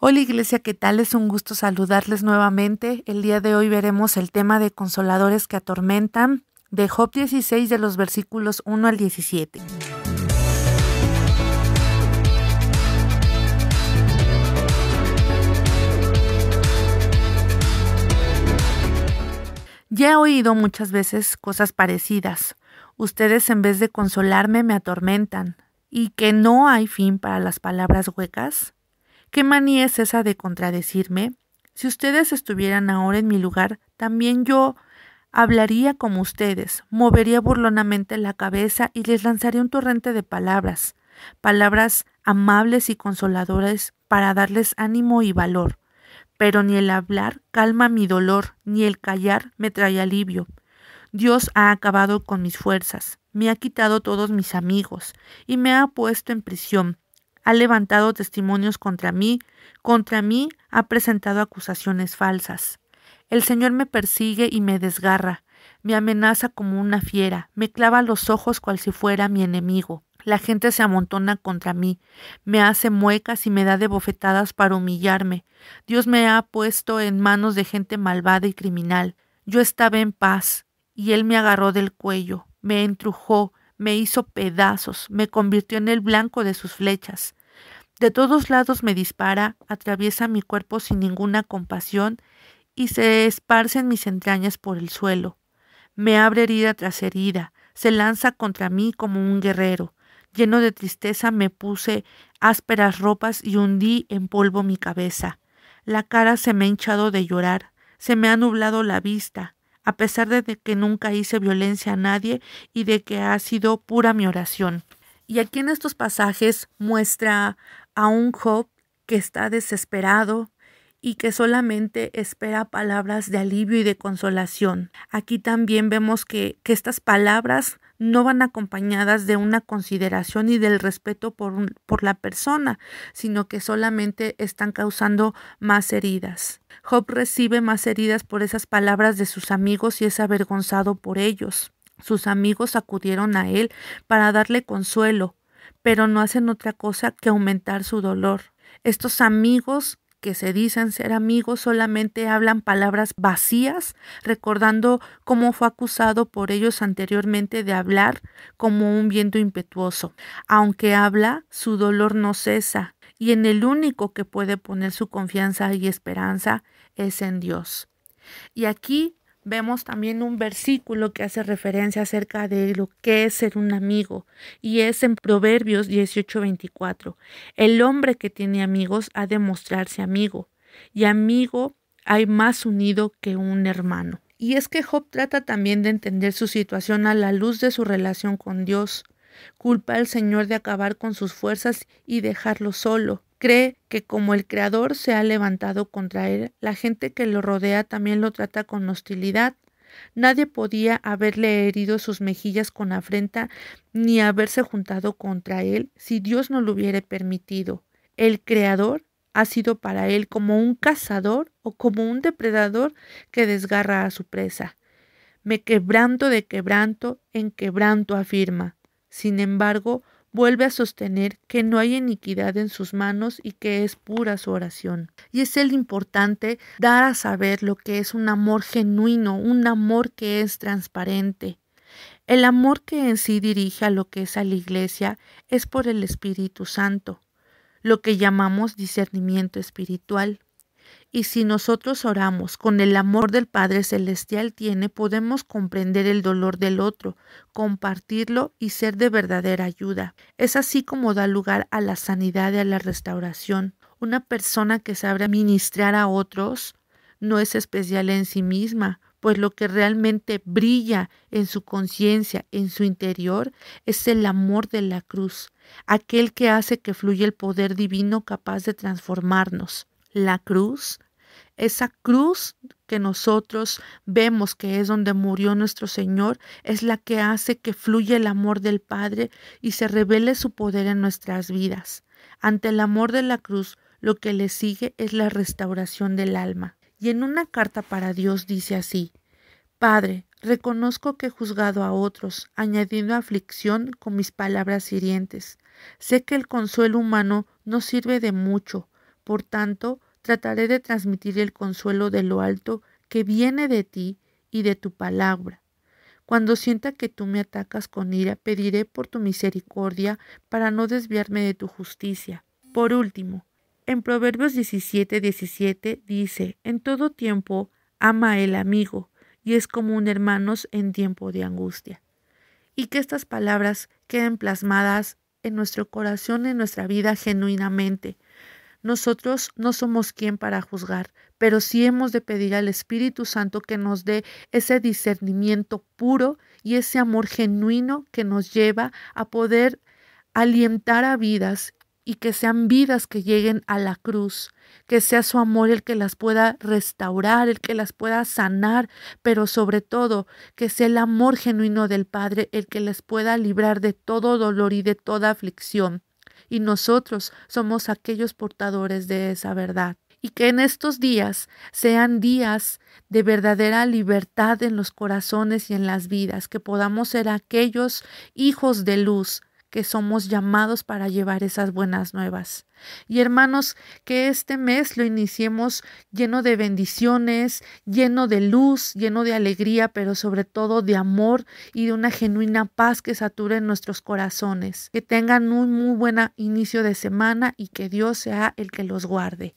Hola Iglesia, ¿qué tal? Es un gusto saludarles nuevamente. El día de hoy veremos el tema de consoladores que atormentan de Job 16 de los versículos 1 al 17. Ya he oído muchas veces cosas parecidas. Ustedes en vez de consolarme me atormentan. ¿Y que no hay fin para las palabras huecas? ¿Qué manía es esa de contradecirme? Si ustedes estuvieran ahora en mi lugar, también yo hablaría como ustedes, movería burlonamente la cabeza y les lanzaría un torrente de palabras, palabras amables y consoladoras para darles ánimo y valor. Pero ni el hablar calma mi dolor, ni el callar me trae alivio. Dios ha acabado con mis fuerzas, me ha quitado todos mis amigos y me ha puesto en prisión ha levantado testimonios contra mí, contra mí ha presentado acusaciones falsas. El Señor me persigue y me desgarra, me amenaza como una fiera, me clava los ojos cual si fuera mi enemigo. La gente se amontona contra mí, me hace muecas y me da de bofetadas para humillarme. Dios me ha puesto en manos de gente malvada y criminal. Yo estaba en paz, y Él me agarró del cuello, me entrujó, me hizo pedazos, me convirtió en el blanco de sus flechas. De todos lados me dispara, atraviesa mi cuerpo sin ninguna compasión y se esparce en mis entrañas por el suelo. Me abre herida tras herida, se lanza contra mí como un guerrero. Lleno de tristeza me puse ásperas ropas y hundí en polvo mi cabeza. La cara se me ha hinchado de llorar, se me ha nublado la vista, a pesar de que nunca hice violencia a nadie y de que ha sido pura mi oración. Y aquí en estos pasajes muestra a un Job que está desesperado y que solamente espera palabras de alivio y de consolación. Aquí también vemos que, que estas palabras no van acompañadas de una consideración y del respeto por, por la persona, sino que solamente están causando más heridas. Job recibe más heridas por esas palabras de sus amigos y es avergonzado por ellos. Sus amigos acudieron a él para darle consuelo, pero no hacen otra cosa que aumentar su dolor. Estos amigos que se dicen ser amigos solamente hablan palabras vacías, recordando cómo fue acusado por ellos anteriormente de hablar como un viento impetuoso. Aunque habla, su dolor no cesa, y en el único que puede poner su confianza y esperanza es en Dios. Y aquí vemos también un versículo que hace referencia acerca de lo que es ser un amigo, y es en Proverbios 18:24. El hombre que tiene amigos ha de mostrarse amigo, y amigo hay más unido que un hermano. Y es que Job trata también de entender su situación a la luz de su relación con Dios. Culpa al Señor de acabar con sus fuerzas y dejarlo solo. Cree que como el Creador se ha levantado contra él, la gente que lo rodea también lo trata con hostilidad. Nadie podía haberle herido sus mejillas con afrenta ni haberse juntado contra él si Dios no lo hubiera permitido. El Creador ha sido para él como un cazador o como un depredador que desgarra a su presa. Me quebranto de quebranto en quebranto afirma. Sin embargo, vuelve a sostener que no hay iniquidad en sus manos y que es pura su oración. Y es el importante dar a saber lo que es un amor genuino, un amor que es transparente. El amor que en sí dirige a lo que es a la iglesia es por el Espíritu Santo, lo que llamamos discernimiento espiritual. Y si nosotros oramos con el amor del Padre Celestial tiene, podemos comprender el dolor del otro, compartirlo y ser de verdadera ayuda. Es así como da lugar a la sanidad y a la restauración. Una persona que sabe ministrar a otros no es especial en sí misma, pues lo que realmente brilla en su conciencia, en su interior, es el amor de la cruz, aquel que hace que fluya el poder divino capaz de transformarnos la cruz, esa cruz que nosotros vemos que es donde murió nuestro Señor, es la que hace que fluya el amor del Padre y se revele su poder en nuestras vidas. Ante el amor de la cruz, lo que le sigue es la restauración del alma. Y en una carta para Dios dice así, Padre, reconozco que he juzgado a otros, añadiendo aflicción con mis palabras hirientes. Sé que el consuelo humano no sirve de mucho, Por tanto, trataré de transmitir el consuelo de lo alto que viene de ti y de tu palabra. Cuando sienta que tú me atacas con ira, pediré por tu misericordia para no desviarme de tu justicia. Por último, en Proverbios 17, 17 dice, en todo tiempo ama el amigo y es común hermanos en tiempo de angustia. Y que estas palabras queden plasmadas en nuestro corazón, en nuestra vida genuinamente, nosotros no somos quien para juzgar, pero sí hemos de pedir al Espíritu Santo que nos dé ese discernimiento puro y ese amor genuino que nos lleva a poder alientar a vidas y que sean vidas que lleguen a la cruz, que sea su amor el que las pueda restaurar, el que las pueda sanar, pero sobre todo que sea el amor genuino del Padre el que les pueda librar de todo dolor y de toda aflicción y nosotros somos aquellos portadores de esa verdad. Y que en estos días sean días de verdadera libertad en los corazones y en las vidas, que podamos ser aquellos hijos de luz que somos llamados para llevar esas buenas nuevas. Y hermanos, que este mes lo iniciemos lleno de bendiciones, lleno de luz, lleno de alegría, pero sobre todo de amor y de una genuina paz que sature nuestros corazones. Que tengan un muy buen inicio de semana y que Dios sea el que los guarde.